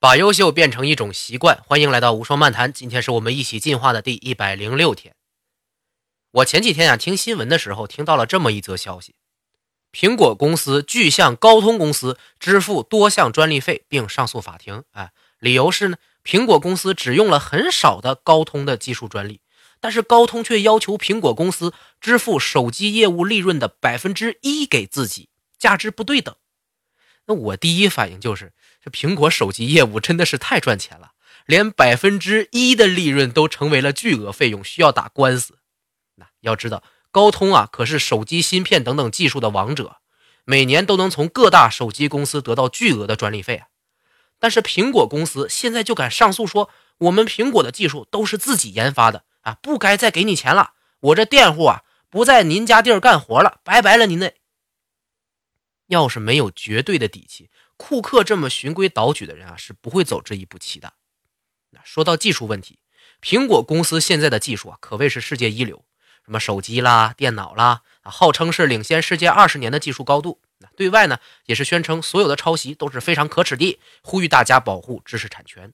把优秀变成一种习惯，欢迎来到无双漫谈。今天是我们一起进化的第一百零六天。我前几天啊听新闻的时候，听到了这么一则消息：苹果公司拒向高通公司支付多项专利费，并上诉法庭。哎，理由是呢，苹果公司只用了很少的高通的技术专利，但是高通却要求苹果公司支付手机业务利润的百分之一给自己，价值不对等。那我第一反应就是。这苹果手机业务真的是太赚钱了，连百分之一的利润都成为了巨额费用，需要打官司。那要知道，高通啊可是手机芯片等等技术的王者，每年都能从各大手机公司得到巨额的专利费啊。但是苹果公司现在就敢上诉说，我们苹果的技术都是自己研发的啊，不该再给你钱了。我这佃户啊不在您家地儿干活了，拜拜了您的。要是没有绝对的底气。库克这么循规蹈矩的人啊，是不会走这一步棋的。那说到技术问题，苹果公司现在的技术啊，可谓是世界一流，什么手机啦、电脑啦，啊，号称是领先世界二十年的技术高度。那对外呢，也是宣称所有的抄袭都是非常可耻的，呼吁大家保护知识产权。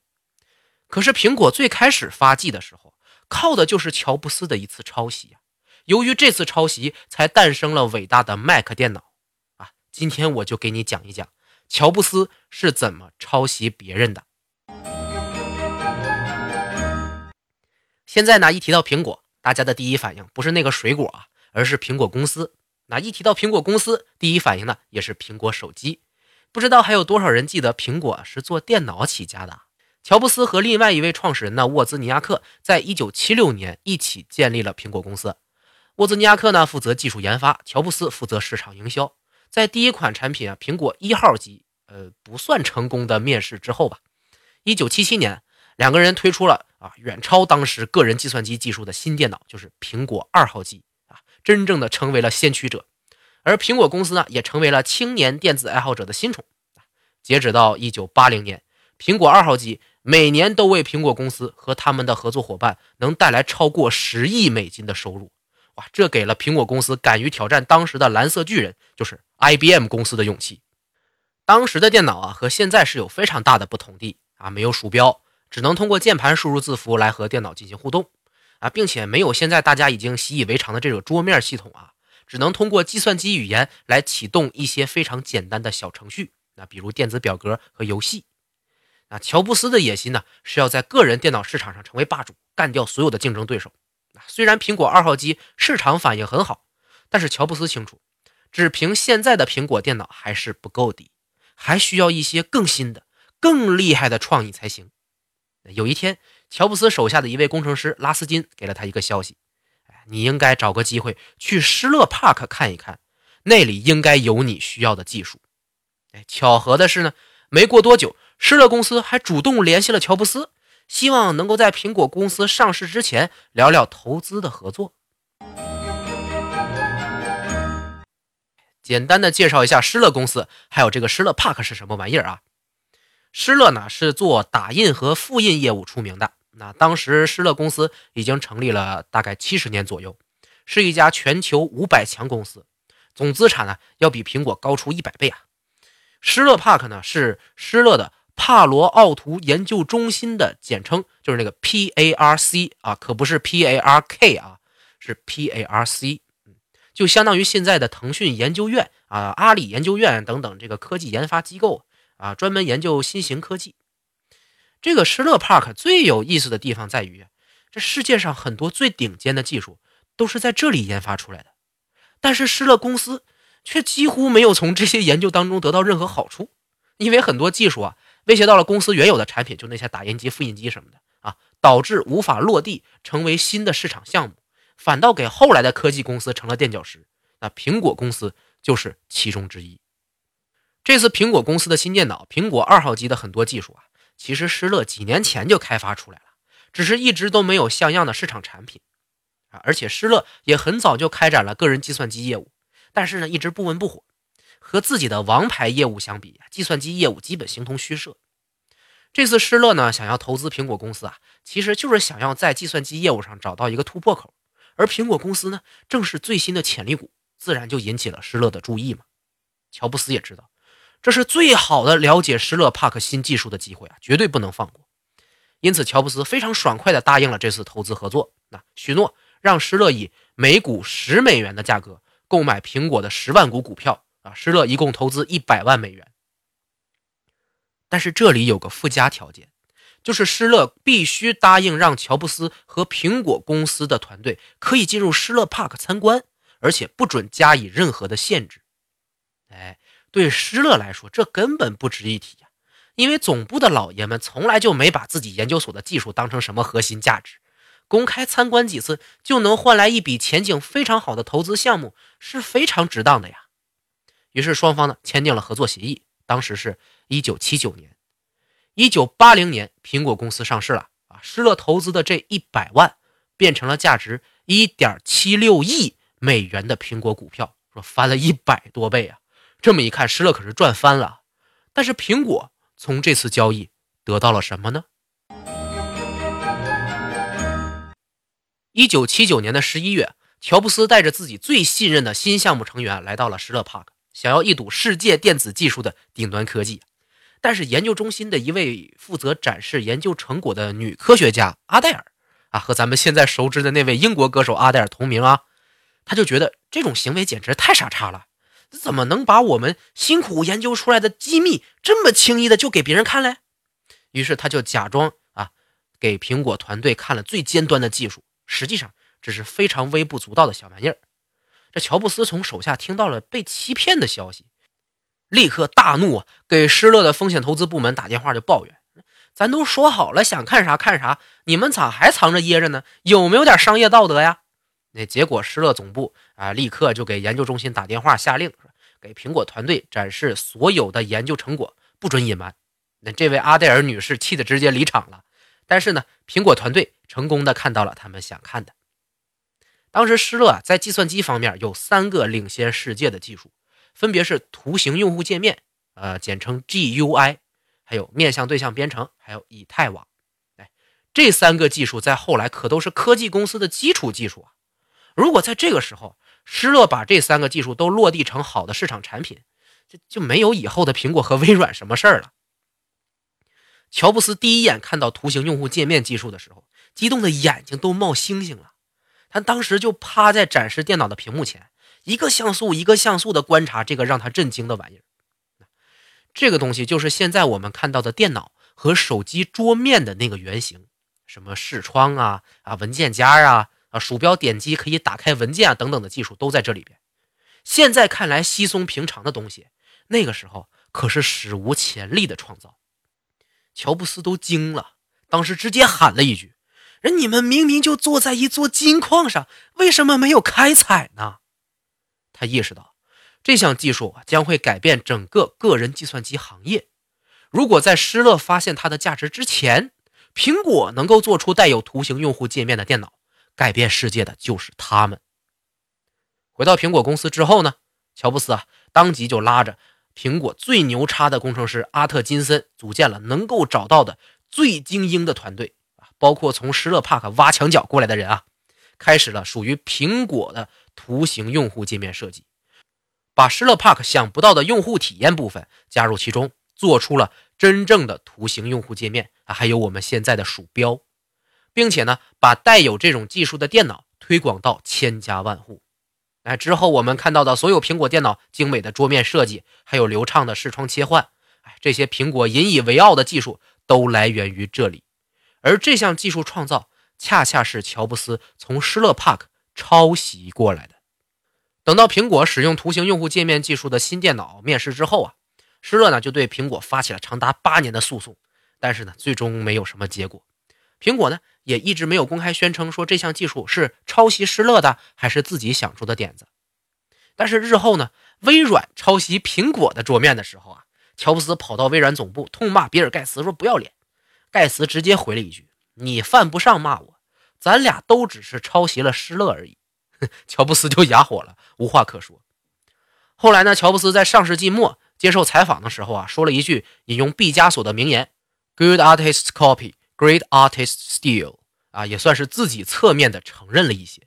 可是苹果最开始发迹的时候，靠的就是乔布斯的一次抄袭啊。由于这次抄袭，才诞生了伟大的 Mac 电脑。今天我就给你讲一讲。乔布斯是怎么抄袭别人的？现在呢，一提到苹果，大家的第一反应不是那个水果啊，而是苹果公司。那一提到苹果公司，第一反应呢，也是苹果手机。不知道还有多少人记得苹果是做电脑起家的？乔布斯和另外一位创始人呢，沃兹尼亚克，在一九七六年一起建立了苹果公司。沃兹尼亚克呢，负责技术研发，乔布斯负责市场营销。在第一款产品啊，苹果一号机，呃，不算成功的面世之后吧，一九七七年，两个人推出了啊，远超当时个人计算机技术的新电脑，就是苹果二号机啊，真正的成为了先驱者。而苹果公司呢，也成为了青年电子爱好者的新宠。截止到一九八零年，苹果二号机每年都为苹果公司和他们的合作伙伴能带来超过十亿美金的收入。哇，这给了苹果公司敢于挑战当时的蓝色巨人，就是 IBM 公司的勇气。当时的电脑啊，和现在是有非常大的不同的啊，没有鼠标，只能通过键盘输入字符来和电脑进行互动啊，并且没有现在大家已经习以为常的这种桌面系统啊，只能通过计算机语言来启动一些非常简单的小程序，那比如电子表格和游戏。那乔布斯的野心呢，是要在个人电脑市场上成为霸主，干掉所有的竞争对手。虽然苹果二号机市场反应很好，但是乔布斯清楚，只凭现在的苹果电脑还是不够的，还需要一些更新的、更厉害的创意才行。有一天，乔布斯手下的一位工程师拉斯金给了他一个消息：“，你应该找个机会去施乐帕克看一看，那里应该有你需要的技术。”哎，巧合的是呢，没过多久，施乐公司还主动联系了乔布斯。希望能够在苹果公司上市之前聊聊投资的合作。简单的介绍一下施乐公司，还有这个施乐 Park 是什么玩意儿啊？施乐呢是做打印和复印业务出名的。那当时施乐公司已经成立了大概七十年左右，是一家全球五百强公司，总资产呢要比苹果高出一百倍啊。施乐 Park 呢是施乐的。帕罗奥图研究中心的简称就是那个 P A R C 啊，可不是 P A R K 啊，是 P A R C，就相当于现在的腾讯研究院啊、阿里研究院等等这个科技研发机构啊，专门研究新型科技。这个施乐 Park 最有意思的地方在于，这世界上很多最顶尖的技术都是在这里研发出来的，但是施乐公司却几乎没有从这些研究当中得到任何好处，因为很多技术啊。威胁到了公司原有的产品，就那些打印机、复印机什么的啊，导致无法落地成为新的市场项目，反倒给后来的科技公司成了垫脚石。那苹果公司就是其中之一。这次苹果公司的新电脑苹果二号机的很多技术啊，其实施乐几年前就开发出来了，只是一直都没有像样的市场产品啊。而且施乐也很早就开展了个人计算机业务，但是呢，一直不温不火。和自己的王牌业务相比，计算机业务基本形同虚设。这次施乐呢，想要投资苹果公司啊，其实就是想要在计算机业务上找到一个突破口。而苹果公司呢，正是最新的潜力股，自然就引起了施乐的注意嘛。乔布斯也知道，这是最好的了解施乐帕克新技术的机会啊，绝对不能放过。因此，乔布斯非常爽快地答应了这次投资合作，那许诺让施乐以每股十美元的价格购买苹果的十万股股票啊，施乐一共投资一百万美元。但是这里有个附加条件，就是施乐必须答应让乔布斯和苹果公司的团队可以进入施乐 Park 参观，而且不准加以任何的限制。哎，对施乐来说，这根本不值一提呀，因为总部的老爷们从来就没把自己研究所的技术当成什么核心价值，公开参观几次就能换来一笔前景非常好的投资项目，是非常值当的呀。于是双方呢签订了合作协议，当时是。一九七九年，一九八零年，苹果公司上市了啊！施乐投资的这一百万变成了价值一点七六亿美元的苹果股票，说翻了一百多倍啊！这么一看，施乐可是赚翻了。但是苹果从这次交易得到了什么呢？一九七九年的十一月，乔布斯带着自己最信任的新项目成员来到了施乐 Park，想要一睹世界电子技术的顶端科技。但是研究中心的一位负责展示研究成果的女科学家阿黛尔啊，和咱们现在熟知的那位英国歌手阿黛尔同名啊，他就觉得这种行为简直太傻叉了，怎么能把我们辛苦研究出来的机密这么轻易的就给别人看嘞？于是他就假装啊，给苹果团队看了最尖端的技术，实际上只是非常微不足道的小玩意儿。这乔布斯从手下听到了被欺骗的消息。立刻大怒啊！给施乐的风险投资部门打电话就抱怨：“咱都说好了想看啥看啥，你们咋还藏着掖着呢？有没有点商业道德呀？”那结果施乐总部啊，立刻就给研究中心打电话下令，给苹果团队展示所有的研究成果，不准隐瞒。那这位阿黛尔女士气得直接离场了。但是呢，苹果团队成功的看到了他们想看的。当时施乐啊，在计算机方面有三个领先世界的技术。分别是图形用户界面，呃，简称 GUI，还有面向对象编程，还有以太网。哎，这三个技术在后来可都是科技公司的基础技术啊。如果在这个时候施乐把这三个技术都落地成好的市场产品，就就没有以后的苹果和微软什么事儿了。乔布斯第一眼看到图形用户界面技术的时候，激动的眼睛都冒星星了。他当时就趴在展示电脑的屏幕前。一个像素一个像素的观察这个让他震惊的玩意儿，这个东西就是现在我们看到的电脑和手机桌面的那个原型，什么视窗啊啊文件夹啊啊鼠标点击可以打开文件啊等等的技术都在这里边。现在看来稀松平常的东西，那个时候可是史无前例的创造。乔布斯都惊了，当时直接喊了一句：“人你们明明就坐在一座金矿上，为什么没有开采呢？”他意识到，这项技术将会改变整个个人计算机行业。如果在施乐发现它的价值之前，苹果能够做出带有图形用户界面的电脑，改变世界的就是他们。回到苹果公司之后呢，乔布斯啊，当即就拉着苹果最牛叉的工程师阿特金森，组建了能够找到的最精英的团队，包括从施乐帕克挖墙脚过来的人啊，开始了属于苹果的。图形用户界面设计，把施乐 Park 想不到的用户体验部分加入其中，做出了真正的图形用户界面啊，还有我们现在的鼠标，并且呢，把带有这种技术的电脑推广到千家万户。哎，之后我们看到的所有苹果电脑精美的桌面设计，还有流畅的视窗切换，哎，这些苹果引以为傲的技术都来源于这里。而这项技术创造，恰恰是乔布斯从施乐 Park。抄袭过来的。等到苹果使用图形用户界面技术的新电脑面世之后啊，施乐呢就对苹果发起了长达八年的诉讼，但是呢最终没有什么结果。苹果呢也一直没有公开宣称说这项技术是抄袭施乐的，还是自己想出的点子。但是日后呢，微软抄袭苹果的桌面的时候啊，乔布斯跑到微软总部痛骂比尔盖茨说不要脸，盖茨直接回了一句：“你犯不上骂我。”咱俩都只是抄袭了施乐而已，乔布斯就哑火了，无话可说。后来呢，乔布斯在上世纪末接受采访的时候啊，说了一句引用毕加索的名言：“Good artists copy, great artists steal。”啊，也算是自己侧面的承认了一些。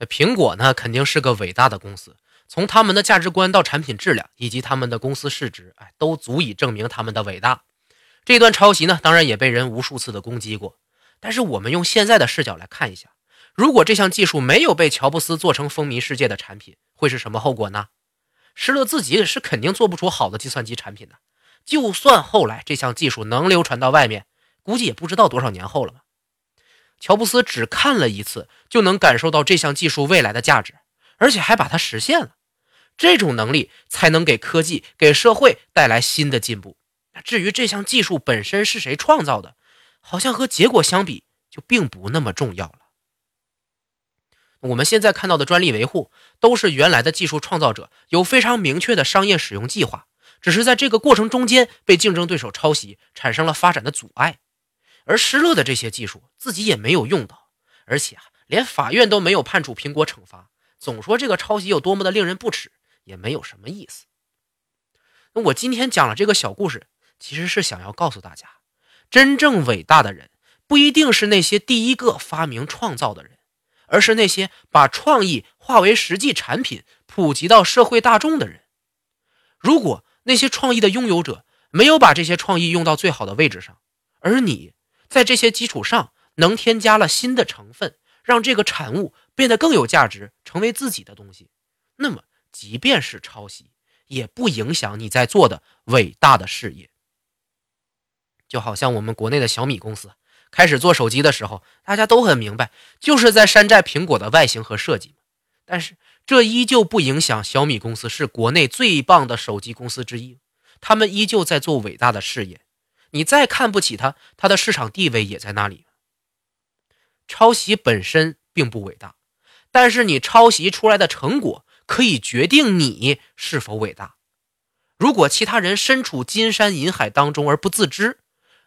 苹果呢，肯定是个伟大的公司，从他们的价值观到产品质量，以及他们的公司市值，哎，都足以证明他们的伟大。这段抄袭呢，当然也被人无数次的攻击过。但是我们用现在的视角来看一下，如果这项技术没有被乔布斯做成风靡世界的产品，会是什么后果呢？施乐自己是肯定做不出好的计算机产品的。就算后来这项技术能流传到外面，估计也不知道多少年后了吧。乔布斯只看了一次，就能感受到这项技术未来的价值，而且还把它实现了。这种能力才能给科技、给社会带来新的进步。至于这项技术本身是谁创造的，好像和结果相比就并不那么重要了。我们现在看到的专利维护，都是原来的技术创造者有非常明确的商业使用计划，只是在这个过程中间被竞争对手抄袭，产生了发展的阻碍。而施乐的这些技术自己也没有用到，而且啊，连法院都没有判处苹果惩罚，总说这个抄袭有多么的令人不齿。也没有什么意思。那我今天讲了这个小故事，其实是想要告诉大家，真正伟大的人不一定是那些第一个发明创造的人，而是那些把创意化为实际产品、普及到社会大众的人。如果那些创意的拥有者没有把这些创意用到最好的位置上，而你在这些基础上能添加了新的成分，让这个产物变得更有价值，成为自己的东西，那么。即便是抄袭，也不影响你在做的伟大的事业。就好像我们国内的小米公司开始做手机的时候，大家都很明白，就是在山寨苹果的外形和设计但是这依旧不影响小米公司是国内最棒的手机公司之一，他们依旧在做伟大的事业。你再看不起它，它的市场地位也在那里。抄袭本身并不伟大，但是你抄袭出来的成果。可以决定你是否伟大。如果其他人身处金山银海当中而不自知，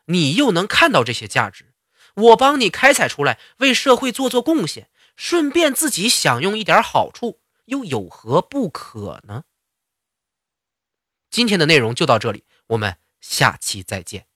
你又能看到这些价值，我帮你开采出来，为社会做做贡献，顺便自己享用一点好处，又有何不可呢？今天的内容就到这里，我们下期再见。